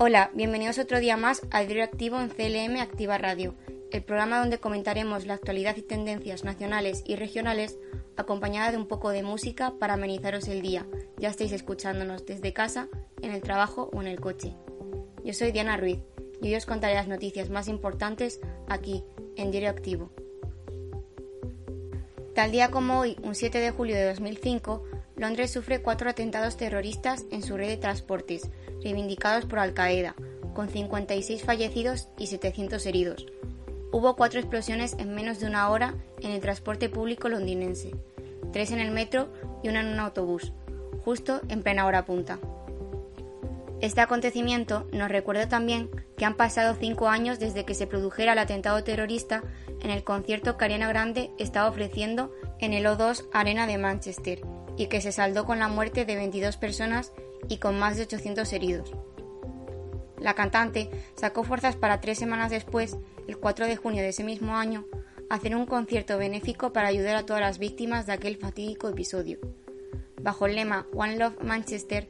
Hola, bienvenidos otro día más al Diario Activo en CLM Activa Radio, el programa donde comentaremos la actualidad y tendencias nacionales y regionales acompañada de un poco de música para amenizaros el día. Ya estáis escuchándonos desde casa, en el trabajo o en el coche. Yo soy Diana Ruiz y hoy os contaré las noticias más importantes aquí, en Diario Activo. Tal día como hoy, un 7 de julio de 2005, Londres sufre cuatro atentados terroristas en su red de transportes, reivindicados por Al Qaeda, con 56 fallecidos y 700 heridos. Hubo cuatro explosiones en menos de una hora en el transporte público londinense, tres en el metro y una en un autobús, justo en plena hora punta. Este acontecimiento nos recuerda también que han pasado cinco años desde que se produjera el atentado terrorista en el concierto que Ariana Grande estaba ofreciendo en el O2 Arena de Manchester y que se saldó con la muerte de 22 personas y con más de 800 heridos. La cantante sacó fuerzas para tres semanas después, el 4 de junio de ese mismo año, hacer un concierto benéfico para ayudar a todas las víctimas de aquel fatídico episodio. Bajo el lema One Love Manchester,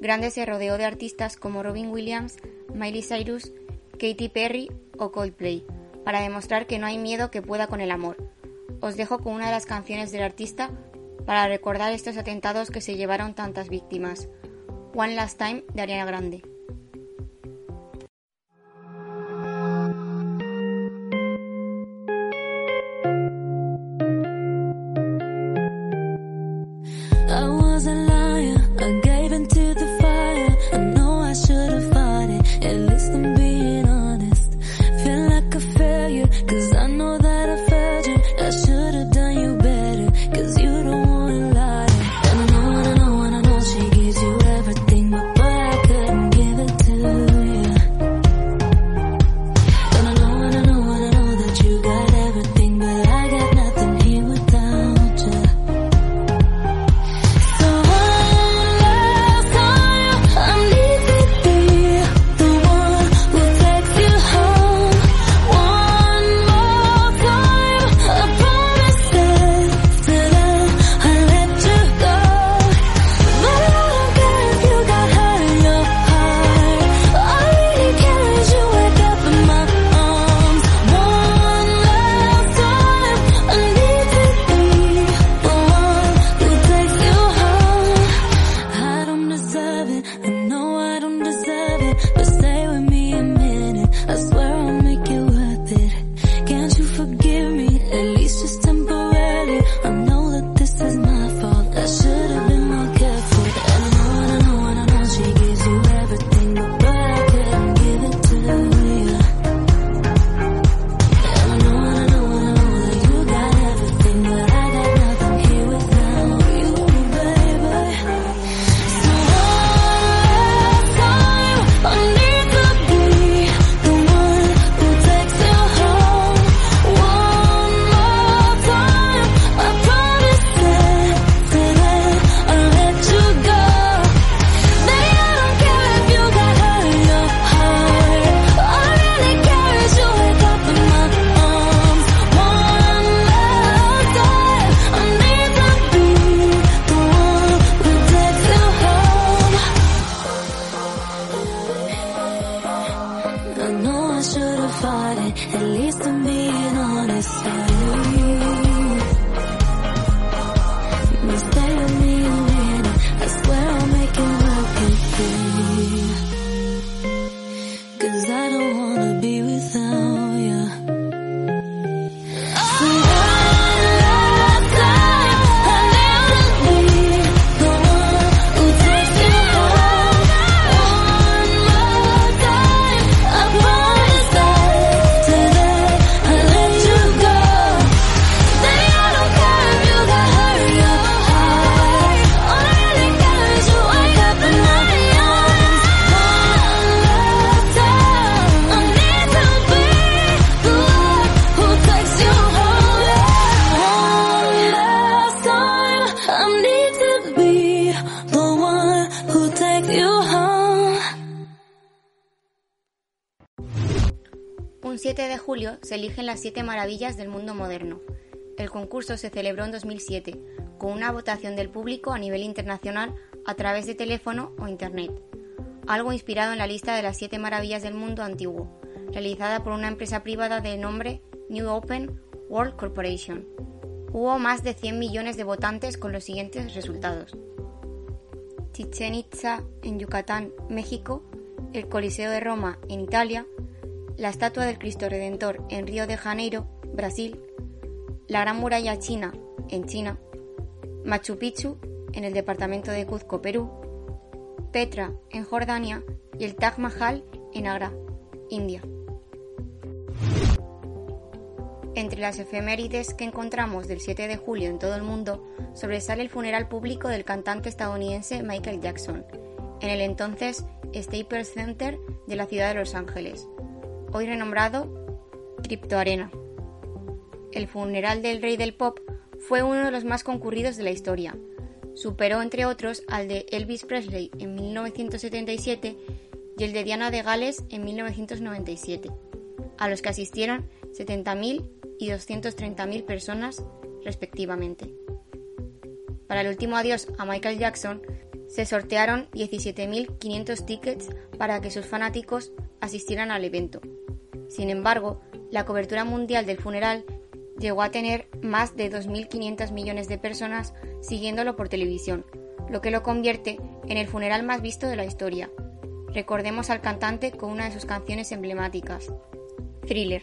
Grande se rodeó de artistas como Robin Williams, Miley Cyrus, Katy Perry o Coldplay, para demostrar que no hay miedo que pueda con el amor. Os dejo con una de las canciones del artista para recordar estos atentados que se llevaron tantas víctimas. One Last Time de Ariana Grande. Un 7 de julio se eligen las siete maravillas del mundo moderno. El concurso se celebró en 2007, con una votación del público a nivel internacional a través de teléfono o Internet, algo inspirado en la lista de las siete maravillas del mundo antiguo, realizada por una empresa privada de nombre New Open World Corporation. Hubo más de 100 millones de votantes con los siguientes resultados. Chichen Itza en Yucatán, México, el Coliseo de Roma en Italia, la estatua del Cristo Redentor en Río de Janeiro, Brasil, la Gran Muralla China en China, Machu Picchu en el departamento de Cuzco, Perú, Petra en Jordania y el Taj Mahal en Agra, India. Entre las efemérides que encontramos del 7 de julio en todo el mundo, sobresale el funeral público del cantante estadounidense Michael Jackson, en el entonces Staples Center de la ciudad de Los Ángeles, hoy renombrado Crypto Arena. El funeral del rey del pop fue uno de los más concurridos de la historia. Superó, entre otros, al de Elvis Presley en 1977 y el de Diana de Gales en 1997, a los que asistieron 70.000 y 230.000 personas respectivamente. Para el último adiós a Michael Jackson, se sortearon 17.500 tickets para que sus fanáticos asistieran al evento. Sin embargo, la cobertura mundial del funeral llegó a tener más de 2.500 millones de personas siguiéndolo por televisión, lo que lo convierte en el funeral más visto de la historia. Recordemos al cantante con una de sus canciones emblemáticas, Thriller.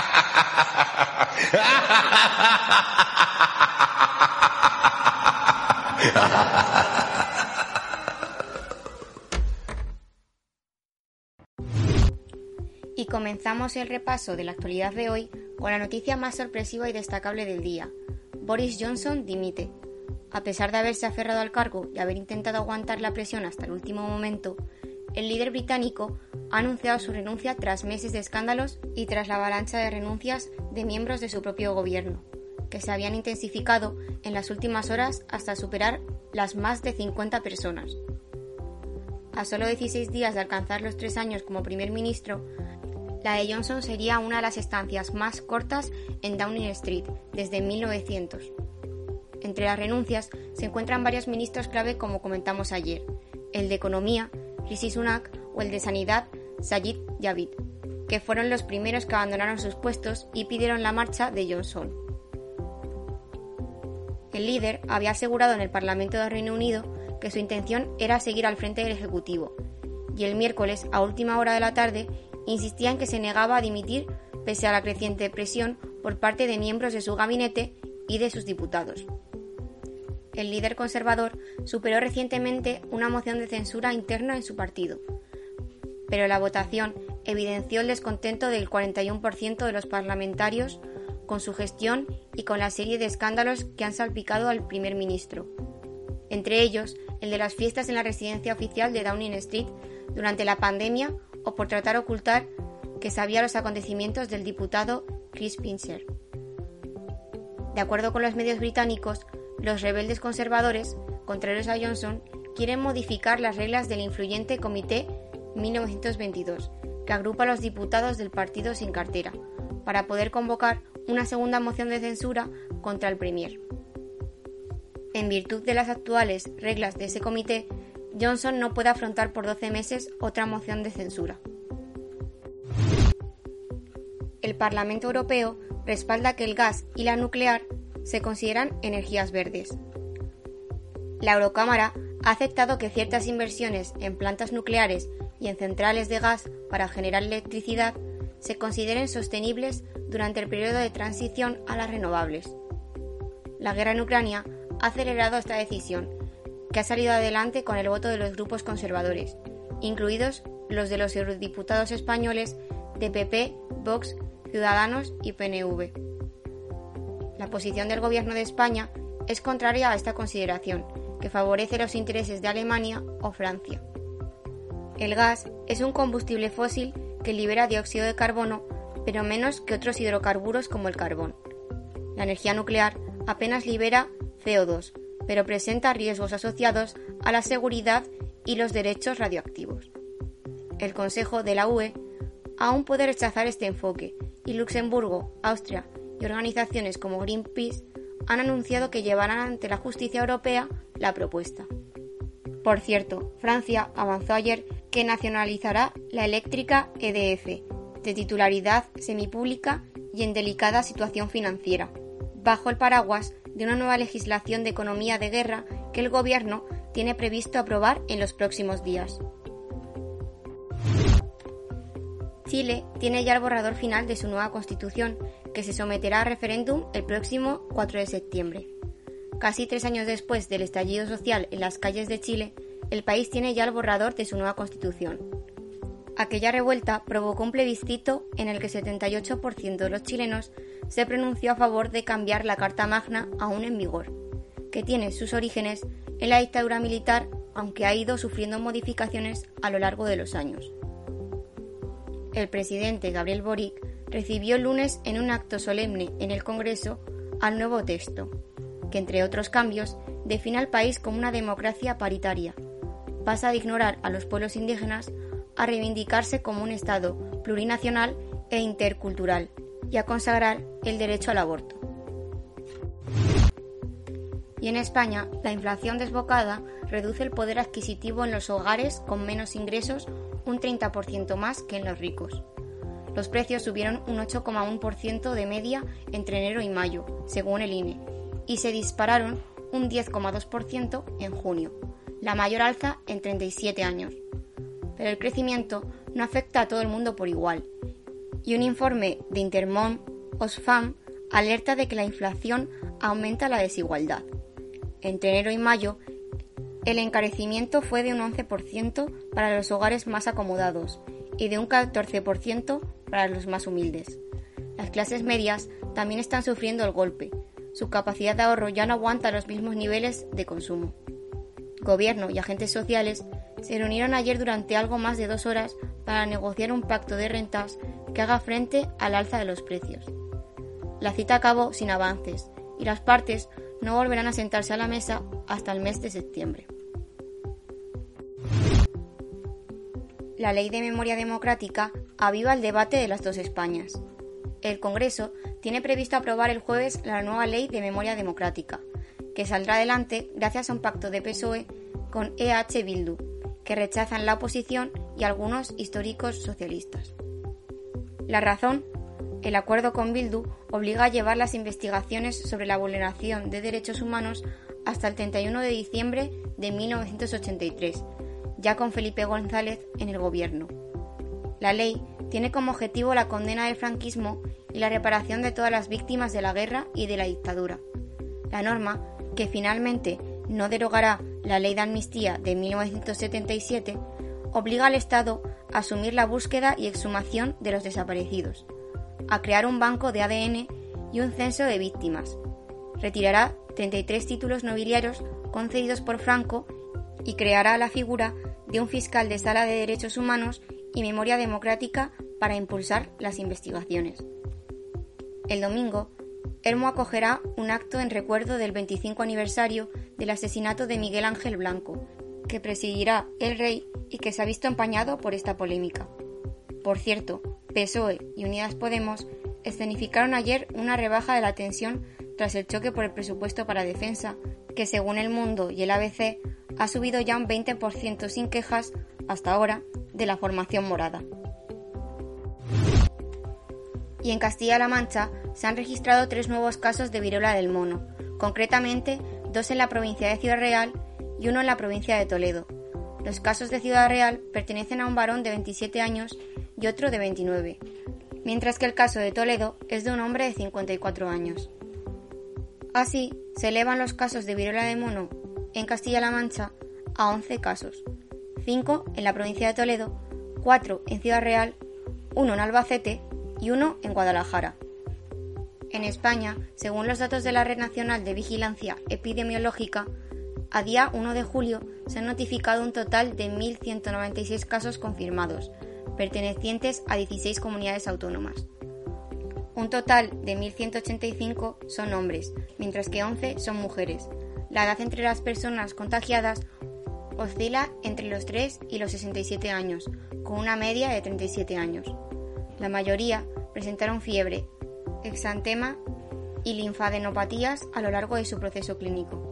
Y comenzamos el repaso de la actualidad de hoy con la noticia más sorpresiva y destacable del día. Boris Johnson dimite. A pesar de haberse aferrado al cargo y haber intentado aguantar la presión hasta el último momento, el líder británico ha anunciado su renuncia tras meses de escándalos y tras la avalancha de renuncias de miembros de su propio gobierno, que se habían intensificado en las últimas horas hasta superar las más de 50 personas. A solo 16 días de alcanzar los tres años como primer ministro, la de Johnson sería una de las estancias más cortas en Downing Street desde 1900. Entre las renuncias se encuentran varios ministros clave como comentamos ayer, el de Economía, Rishi Sunak o el de Sanidad, Sajid Javid, que fueron los primeros que abandonaron sus puestos y pidieron la marcha de Johnson. El líder había asegurado en el Parlamento del Reino Unido que su intención era seguir al frente del Ejecutivo, y el miércoles, a última hora de la tarde, insistía en que se negaba a dimitir pese a la creciente presión por parte de miembros de su gabinete y de sus diputados. El líder conservador superó recientemente una moción de censura interna en su partido, pero la votación evidenció el descontento del 41% de los parlamentarios con su gestión y con la serie de escándalos que han salpicado al primer ministro. Entre ellos, el de las fiestas en la residencia oficial de Downing Street durante la pandemia o por tratar de ocultar que sabía los acontecimientos del diputado Chris Pincher. De acuerdo con los medios británicos, los rebeldes conservadores, contrarios a Johnson, quieren modificar las reglas del influyente Comité 1922, que agrupa a los diputados del partido sin cartera, para poder convocar una segunda moción de censura contra el Premier. En virtud de las actuales reglas de ese comité, Johnson no puede afrontar por 12 meses otra moción de censura. El Parlamento Europeo respalda que el gas y la nuclear se consideran energías verdes. La Eurocámara ha aceptado que ciertas inversiones en plantas nucleares y en centrales de gas para generar electricidad se consideren sostenibles durante el periodo de transición a las renovables. La guerra en Ucrania ha acelerado esta decisión, que ha salido adelante con el voto de los grupos conservadores, incluidos los de los eurodiputados españoles de PP, Vox, Ciudadanos y PNV. La posición del Gobierno de España es contraria a esta consideración, que favorece los intereses de Alemania o Francia. El gas es un combustible fósil que libera dióxido de carbono, pero menos que otros hidrocarburos como el carbón. La energía nuclear apenas libera CO2, pero presenta riesgos asociados a la seguridad y los derechos radioactivos. El Consejo de la UE aún puede rechazar este enfoque y Luxemburgo, Austria y organizaciones como Greenpeace han anunciado que llevarán ante la justicia europea la propuesta. Por cierto, Francia avanzó ayer que nacionalizará la eléctrica EDF, de titularidad semipública y en delicada situación financiera, bajo el paraguas de una nueva legislación de economía de guerra que el Gobierno tiene previsto aprobar en los próximos días. Chile tiene ya el borrador final de su nueva constitución que se someterá a referéndum el próximo 4 de septiembre. Casi tres años después del estallido social en las calles de Chile, el país tiene ya el borrador de su nueva constitución. Aquella revuelta provocó un plebiscito en el que 78% de los chilenos se pronunció a favor de cambiar la Carta Magna aún en vigor, que tiene sus orígenes en la dictadura militar, aunque ha ido sufriendo modificaciones a lo largo de los años. El presidente Gabriel Boric recibió el lunes en un acto solemne en el Congreso al nuevo texto, que entre otros cambios define al país como una democracia paritaria, pasa de ignorar a los pueblos indígenas a reivindicarse como un Estado plurinacional e intercultural y a consagrar el derecho al aborto. Y en España, la inflación desbocada reduce el poder adquisitivo en los hogares con menos ingresos un 30% más que en los ricos. Los precios subieron un 8,1% de media entre enero y mayo, según el INE, y se dispararon un 10,2% en junio, la mayor alza en 37 años. Pero el crecimiento no afecta a todo el mundo por igual, y un informe de Intermon Osfam alerta de que la inflación aumenta la desigualdad. Entre enero y mayo, el encarecimiento fue de un 11% para los hogares más acomodados y de un 14% para los más humildes. Las clases medias también están sufriendo el golpe. Su capacidad de ahorro ya no aguanta los mismos niveles de consumo. Gobierno y agentes sociales se reunieron ayer durante algo más de dos horas para negociar un pacto de rentas que haga frente al alza de los precios. La cita acabó sin avances y las partes no volverán a sentarse a la mesa hasta el mes de septiembre. La ley de memoria democrática aviva el debate de las dos Españas. El Congreso tiene previsto aprobar el jueves la nueva ley de memoria democrática, que saldrá adelante gracias a un pacto de PSOE con EH Bildu, que rechazan la oposición y algunos históricos socialistas. La razón, el acuerdo con Bildu obliga a llevar las investigaciones sobre la vulneración de derechos humanos hasta el 31 de diciembre de 1983, ya con Felipe González en el gobierno. La ley tiene como objetivo la condena del franquismo y la reparación de todas las víctimas de la guerra y de la dictadura. La norma, que finalmente no derogará la ley de amnistía de 1977, obliga al Estado a asumir la búsqueda y exhumación de los desaparecidos, a crear un banco de ADN y un censo de víctimas. Retirará 33 títulos nobiliarios concedidos por Franco y creará la figura de un fiscal de sala de derechos humanos y memoria democrática para impulsar las investigaciones. El domingo, Hermo acogerá un acto en recuerdo del 25 aniversario del asesinato de Miguel Ángel Blanco, que presidirá el rey y que se ha visto empañado por esta polémica. Por cierto, PSOE y Unidas Podemos escenificaron ayer una rebaja de la tensión tras el choque por el presupuesto para defensa, que según El Mundo y el ABC ha subido ya un 20% sin quejas hasta ahora de la formación morada. Y en Castilla-La Mancha se han registrado tres nuevos casos de viruela del mono, concretamente dos en la provincia de Ciudad Real y uno en la provincia de Toledo. Los casos de Ciudad Real pertenecen a un varón de 27 años y otro de 29, mientras que el caso de Toledo es de un hombre de 54 años. Así, se elevan los casos de viruela de mono en Castilla-La Mancha a 11 casos, 5 en la provincia de Toledo, 4 en Ciudad Real, 1 en Albacete y 1 en Guadalajara. En España, según los datos de la Red Nacional de Vigilancia Epidemiológica, a día 1 de julio se han notificado un total de 1.196 casos confirmados, pertenecientes a 16 comunidades autónomas. Un total de 1.185 son hombres, mientras que 11 son mujeres. La edad entre las personas contagiadas oscila entre los 3 y los 67 años, con una media de 37 años. La mayoría presentaron fiebre, exantema y linfadenopatías a lo largo de su proceso clínico.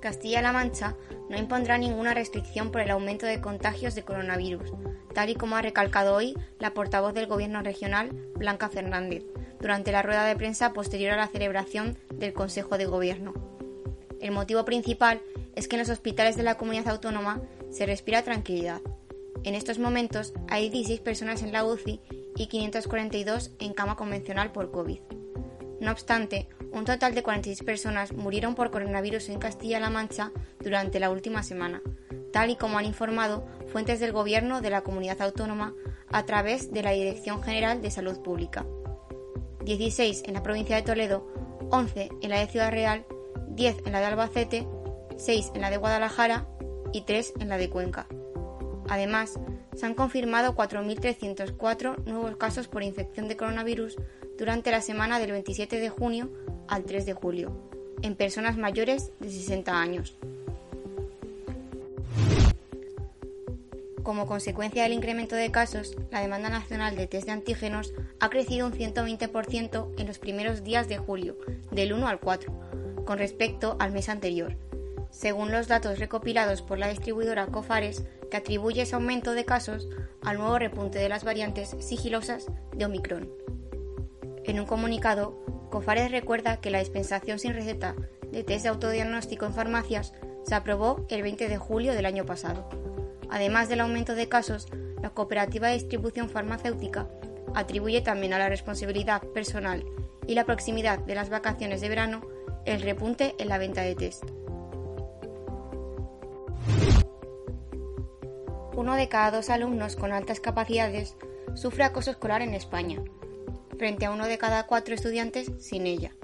Castilla-La Mancha no impondrá ninguna restricción por el aumento de contagios de coronavirus, tal y como ha recalcado hoy la portavoz del Gobierno regional, Blanca Fernández, durante la rueda de prensa posterior a la celebración del Consejo de Gobierno. El motivo principal es que en los hospitales de la comunidad autónoma se respira tranquilidad En estos momentos hay 16 personas en la UCI y 542 en cama convencional por COVID. No obstante, un total de 46 personas murieron por coronavirus en Castilla-La Mancha durante la última semana, tal y como han informado fuentes del Gobierno de la comunidad autónoma a través de la Dirección General de Salud Pública. 16 en la provincia de Toledo, 11 en la de Ciudad Real, 10 en la de Albacete, 6 en la de Guadalajara y 3 en la de Cuenca. Además, se han confirmado 4.304 nuevos casos por infección de coronavirus durante la semana del 27 de junio al 3 de julio, en personas mayores de 60 años. Como consecuencia del incremento de casos, la demanda nacional de test de antígenos ha crecido un 120% en los primeros días de julio, del 1 al 4, con respecto al mes anterior, según los datos recopilados por la distribuidora Cofares, que atribuye ese aumento de casos al nuevo repunte de las variantes sigilosas de Omicron. En un comunicado, Cofares recuerda que la dispensación sin receta de test de autodiagnóstico en farmacias se aprobó el 20 de julio del año pasado. Además del aumento de casos, la cooperativa de distribución farmacéutica atribuye también a la responsabilidad personal y la proximidad de las vacaciones de verano el repunte en la venta de test. Uno de cada dos alumnos con altas capacidades sufre acoso escolar en España, frente a uno de cada cuatro estudiantes sin ella.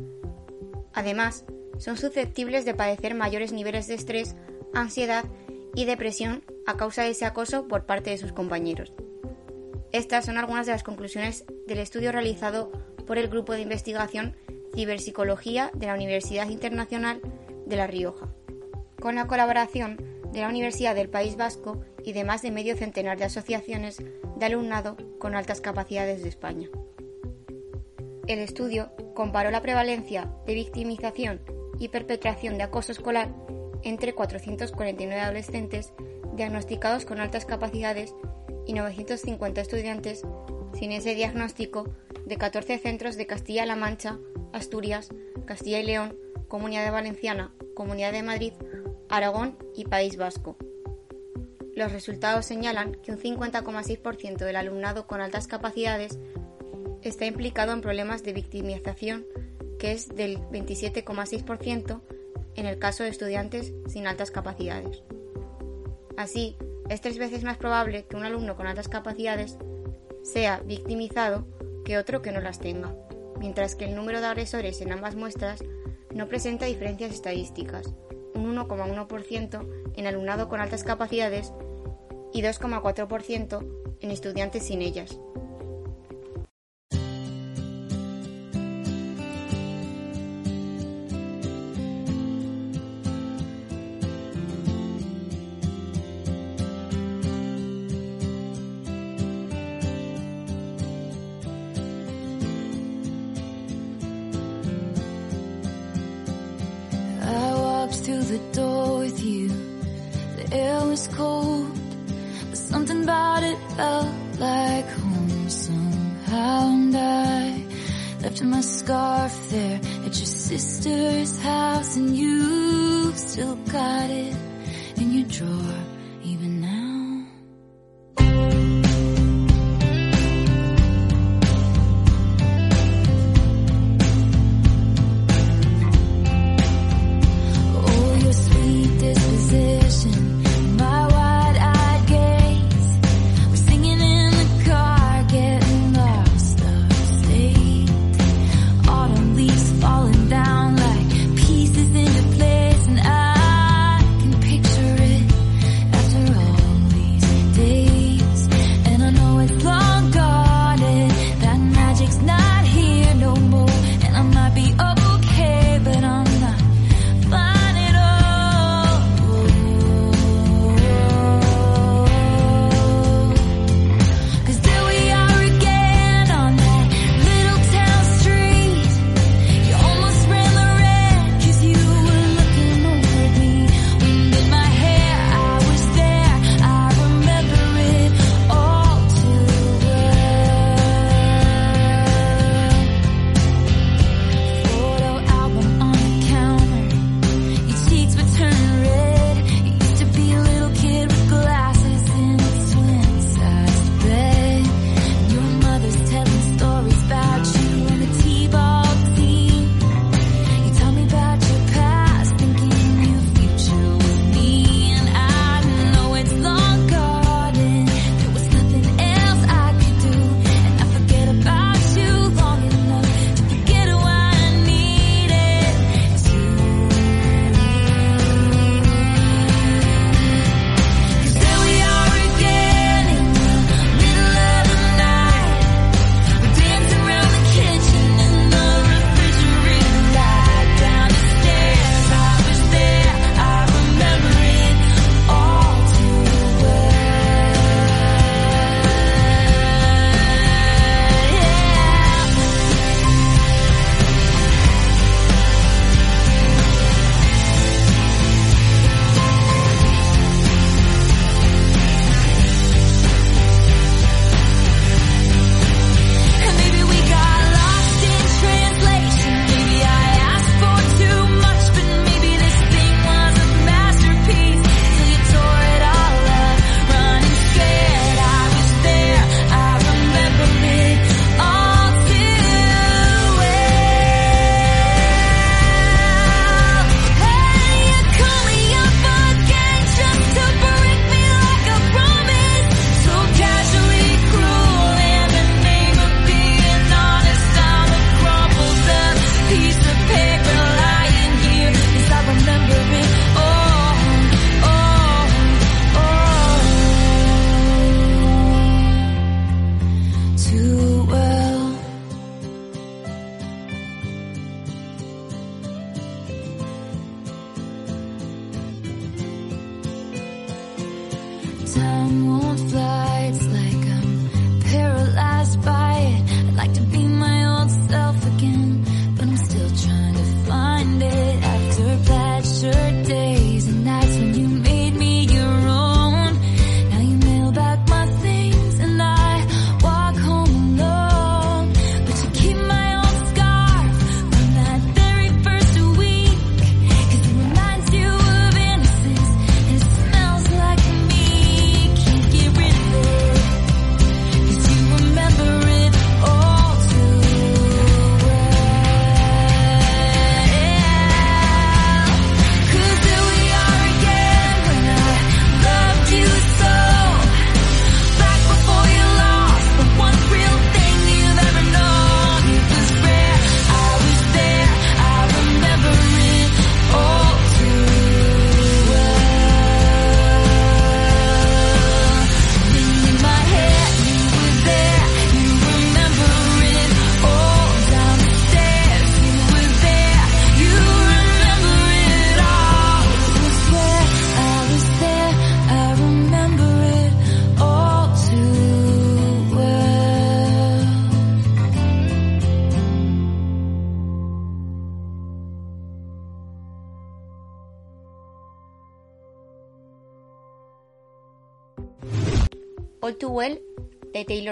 Además, son susceptibles de padecer mayores niveles de estrés, ansiedad y depresión a causa de ese acoso por parte de sus compañeros. Estas son algunas de las conclusiones del estudio realizado por el Grupo de Investigación Ciberpsicología de la Universidad Internacional de La Rioja, con la colaboración de la Universidad del País Vasco y de más de medio centenar de asociaciones de alumnado con altas capacidades de España. El estudio comparó la prevalencia de victimización y perpetración de acoso escolar entre 449 adolescentes diagnosticados con altas capacidades y 950 estudiantes sin ese diagnóstico de 14 centros de Castilla-La Mancha, Asturias, Castilla y León, Comunidad de Valenciana, Comunidad de Madrid, Aragón y País Vasco. Los resultados señalan que un 50,6% del alumnado con altas capacidades está implicado en problemas de victimización, que es del 27,6% en el caso de estudiantes sin altas capacidades. Así, es tres veces más probable que un alumno con altas capacidades sea victimizado que otro que no las tenga, mientras que el número de agresores en ambas muestras no presenta diferencias estadísticas, un 1,1% en alumnado con altas capacidades y 2,4% en estudiantes sin ellas.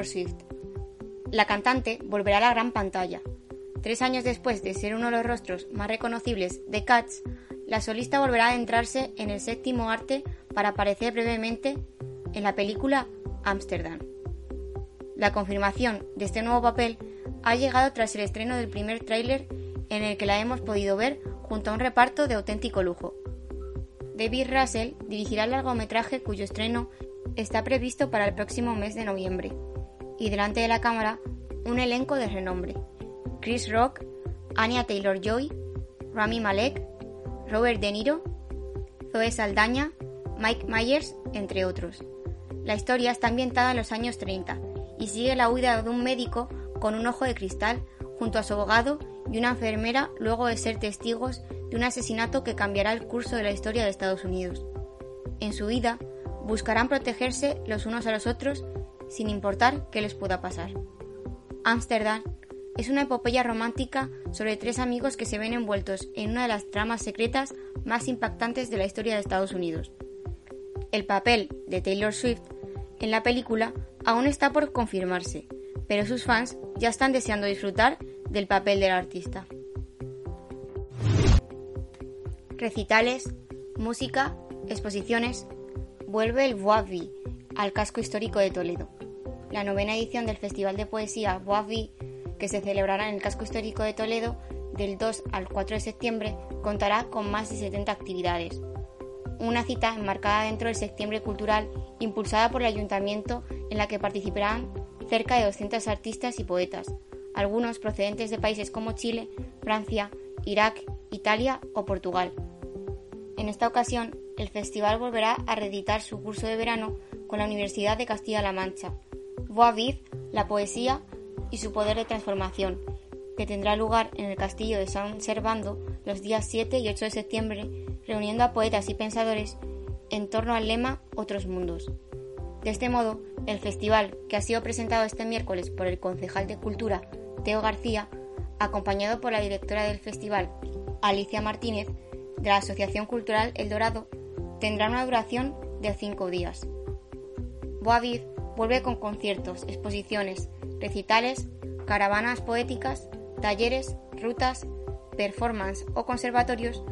Swift. La cantante volverá a la gran pantalla. Tres años después de ser uno de los rostros más reconocibles de Cats, la solista volverá a adentrarse en el séptimo arte para aparecer brevemente en la película Amsterdam. La confirmación de este nuevo papel ha llegado tras el estreno del primer tráiler en el que la hemos podido ver junto a un reparto de auténtico lujo. David Russell dirigirá el largometraje cuyo estreno está previsto para el próximo mes de noviembre, y delante de la cámara un elenco de renombre. Chris Rock, Anya Taylor-Joy, Rami Malek, Robert De Niro, Zoe Saldaña, Mike Myers, entre otros. La historia está ambientada en los años 30 y sigue la huida de un médico con un ojo de cristal junto a su abogado y una enfermera luego de ser testigos de un asesinato que cambiará el curso de la historia de Estados Unidos. En su vida, buscarán protegerse los unos a los otros sin importar qué les pueda pasar. Amsterdam es una epopeya romántica sobre tres amigos que se ven envueltos en una de las tramas secretas más impactantes de la historia de Estados Unidos. El papel de Taylor Swift en la película aún está por confirmarse, pero sus fans ya están deseando disfrutar del papel del artista. Recitales, música, exposiciones. Vuelve el Bois al casco histórico de Toledo. La novena edición del Festival de Poesía Bois que se celebrará en el casco histórico de Toledo del 2 al 4 de septiembre, contará con más de 70 actividades. Una cita enmarcada dentro del Septiembre Cultural impulsada por el Ayuntamiento en la que participarán cerca de 200 artistas y poetas, algunos procedentes de países como Chile, Francia, Irak, Italia o Portugal. En esta ocasión, el festival volverá a reeditar su curso de verano con la Universidad de Castilla-La Mancha. Voix la poesía y su poder de transformación, que tendrá lugar en el castillo de San Servando los días 7 y 8 de septiembre, reuniendo a poetas y pensadores en torno al lema Otros Mundos. De este modo, el festival, que ha sido presentado este miércoles por el concejal de Cultura, Teo García, acompañado por la directora del festival, Alicia Martínez, de la Asociación Cultural El Dorado, tendrá una duración de cinco días. Boaviv vuelve con conciertos, exposiciones, recitales, caravanas poéticas, talleres, rutas, performance o conservatorios,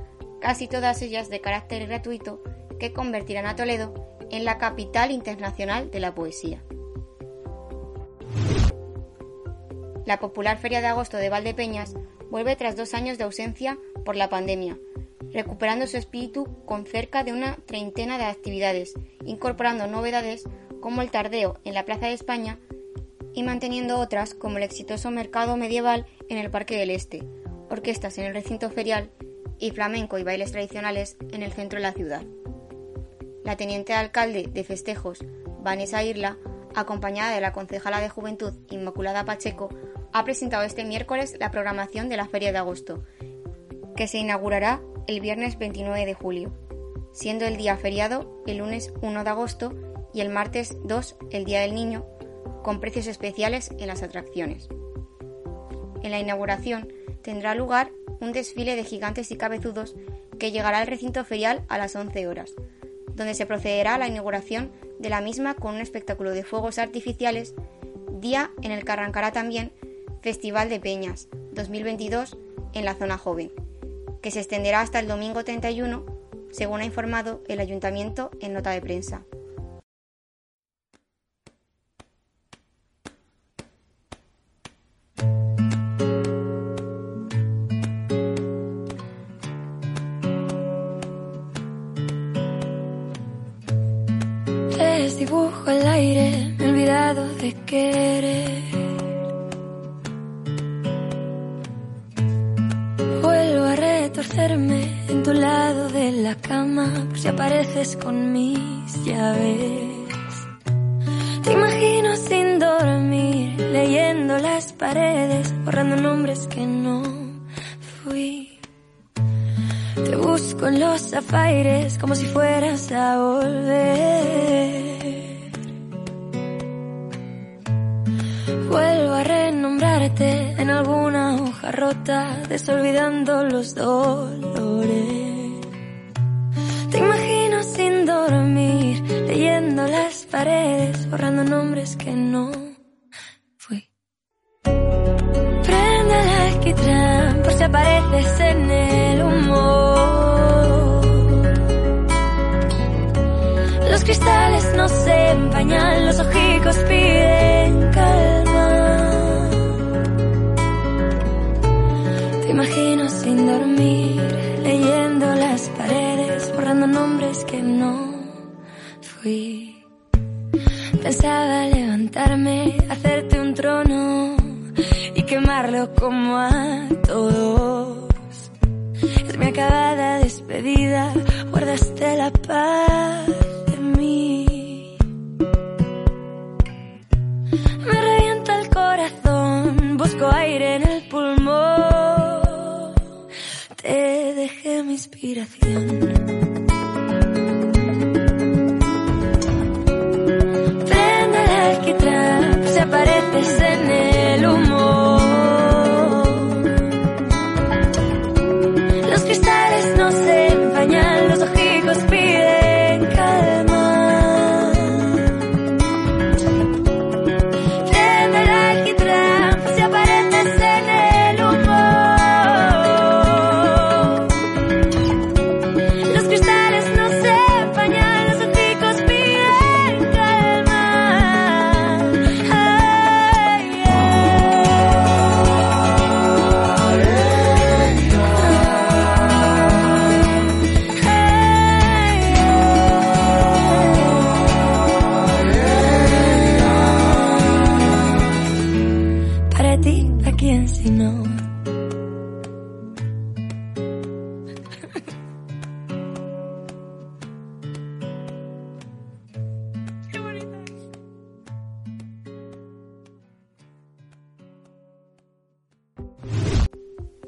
casi todas ellas de carácter gratuito, que convertirán a Toledo en la capital internacional de la poesía. La popular Feria de Agosto de Valdepeñas vuelve tras dos años de ausencia por la pandemia, recuperando su espíritu con cerca de una treintena de actividades, incorporando novedades como el tardeo en la Plaza de España y manteniendo otras como el exitoso mercado medieval en el Parque del Este, orquestas en el recinto ferial y flamenco y bailes tradicionales en el centro de la ciudad. La teniente alcalde de festejos, Vanessa Irla, acompañada de la concejala de Juventud Inmaculada Pacheco, ha presentado este miércoles la programación de la Feria de Agosto, que se inaugurará el viernes 29 de julio, siendo el día feriado el lunes 1 de agosto y el martes 2 el Día del Niño, con precios especiales en las atracciones. En la inauguración tendrá lugar un desfile de gigantes y cabezudos que llegará al recinto ferial a las 11 horas, donde se procederá a la inauguración de la misma con un espectáculo de fuegos artificiales, día en el que arrancará también Festival de Peñas 2022 en la zona joven, que se extenderá hasta el domingo 31, según ha informado el ayuntamiento en nota de prensa. aire, me he olvidado de querer. En tu lado de la cama, si apareces con mis llaves. Te imagino sin dormir, leyendo las paredes, borrando nombres que no fui. Te busco en los zafaires como si fueras a volver. Vuelvo a renombrarte en alguna hoja rota, desolvidando los dolores. Te imagino sin dormir, leyendo las paredes, borrando nombres que no fui. Prende el alquitrán por si apareces en el humor. Los cristales no se empañan, los ojicos piden calma. Imagino sin dormir, leyendo las paredes, borrando nombres que no fui. Pensaba levantarme, hacerte un trono y quemarlo como a todos. Es mi acabada despedida, guardaste la paz de mí. Me revienta el corazón, busco aire en el pulmón. Mi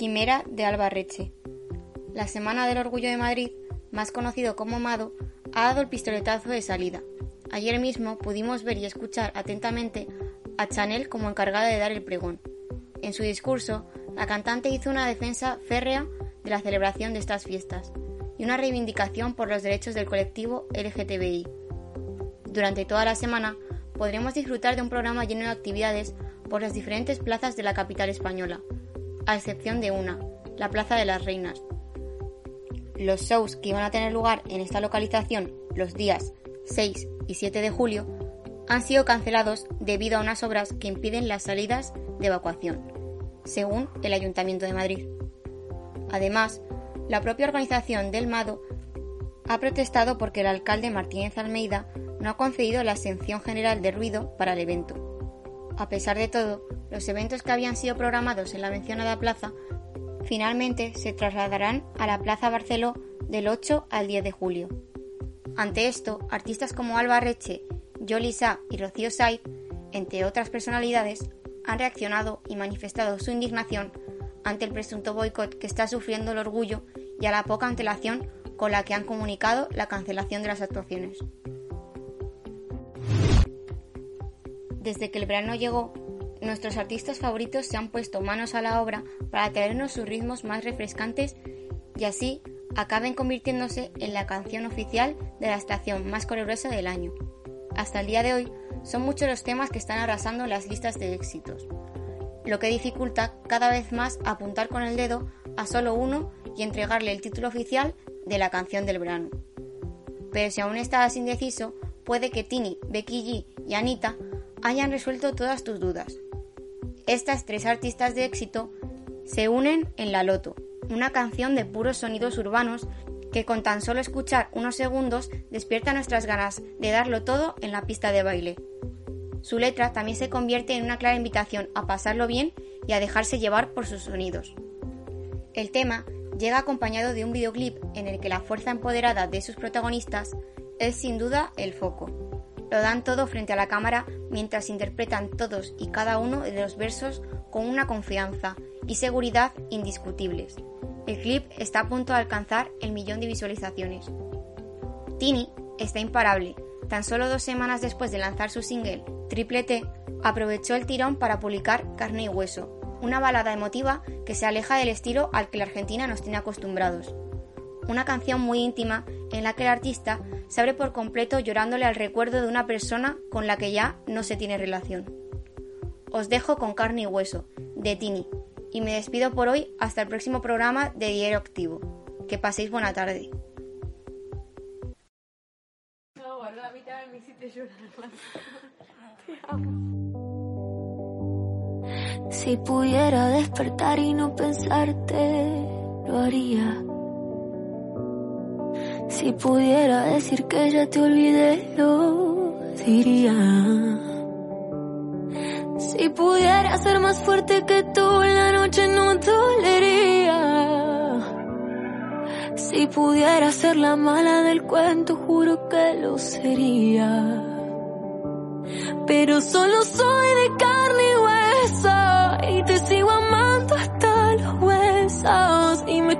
Quimera de Albarreche. La Semana del Orgullo de Madrid, más conocido como Mado, ha dado el pistoletazo de salida. Ayer mismo pudimos ver y escuchar atentamente a Chanel como encargada de dar el pregón. En su discurso, la cantante hizo una defensa férrea de la celebración de estas fiestas y una reivindicación por los derechos del colectivo LGTBI. Durante toda la semana podremos disfrutar de un programa lleno de actividades por las diferentes plazas de la capital española, a excepción de una, la Plaza de las Reinas. Los shows que iban a tener lugar en esta localización los días 6 y 7 de julio han sido cancelados debido a unas obras que impiden las salidas de evacuación, según el Ayuntamiento de Madrid. Además, la propia organización del MADO ha protestado porque el alcalde Martínez Almeida no ha concedido la exención general de ruido para el evento. A pesar de todo, los eventos que habían sido programados en la mencionada plaza finalmente se trasladarán a la Plaza Barceló del 8 al 10 de julio. Ante esto, artistas como Alba Reche, Yoli Sa y Rocío Saiz, entre otras personalidades, han reaccionado y manifestado su indignación ante el presunto boicot que está sufriendo el orgullo y a la poca antelación con la que han comunicado la cancelación de las actuaciones. Desde que el verano llegó, nuestros artistas favoritos se han puesto manos a la obra para traernos sus ritmos más refrescantes y así acaben convirtiéndose en la canción oficial de la estación más colorosa del año. Hasta el día de hoy, son muchos los temas que están arrasando las listas de éxitos, lo que dificulta cada vez más apuntar con el dedo a solo uno y entregarle el título oficial de la canción del verano. Pero si aún estás indeciso, puede que Tini, Becky G y Anita hayan resuelto todas tus dudas. Estas tres artistas de éxito se unen en La Loto, una canción de puros sonidos urbanos que con tan solo escuchar unos segundos despierta nuestras ganas de darlo todo en la pista de baile. Su letra también se convierte en una clara invitación a pasarlo bien y a dejarse llevar por sus sonidos. El tema llega acompañado de un videoclip en el que la fuerza empoderada de sus protagonistas es sin duda el foco. Lo dan todo frente a la cámara mientras interpretan todos y cada uno de los versos con una confianza y seguridad indiscutibles. El clip está a punto de alcanzar el millón de visualizaciones. Tini está imparable. Tan solo dos semanas después de lanzar su single Triple T, aprovechó el tirón para publicar Carne y Hueso, una balada emotiva que se aleja del estilo al que la Argentina nos tiene acostumbrados. Una canción muy íntima en la que el artista se abre por completo llorándole al recuerdo de una persona con la que ya no se tiene relación. Os dejo con carne y hueso, de Tini, y me despido por hoy hasta el próximo programa de Diario Activo. Que paséis buena tarde. Si pudiera despertar y no pensarte, lo haría. Si pudiera decir que ya te olvidé, lo diría. Si pudiera ser más fuerte que tú, la noche no dolería. Si pudiera ser la mala del cuento, juro que lo sería. Pero solo soy de carne y hueso y te sigo amando hasta los huesos y me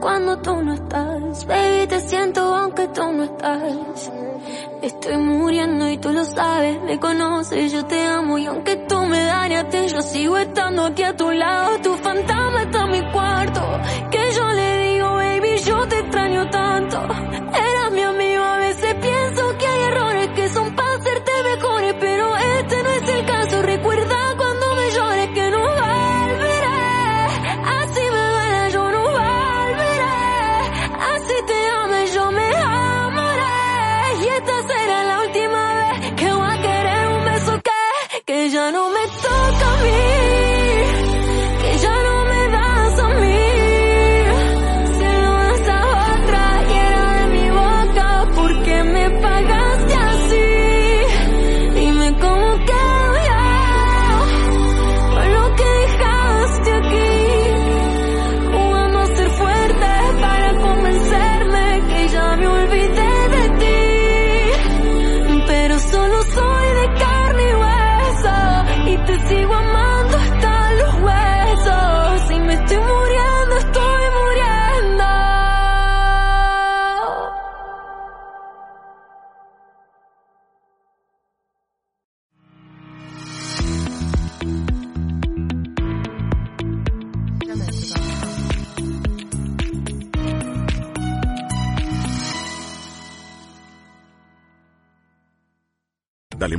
cuando tú no estás. Baby, te siento aunque tú no estás. Estoy muriendo y tú lo sabes, me conoces, yo te amo y aunque tú me dañaste, yo sigo estando aquí a tu lado. Tu fantasma está en mi cuarto,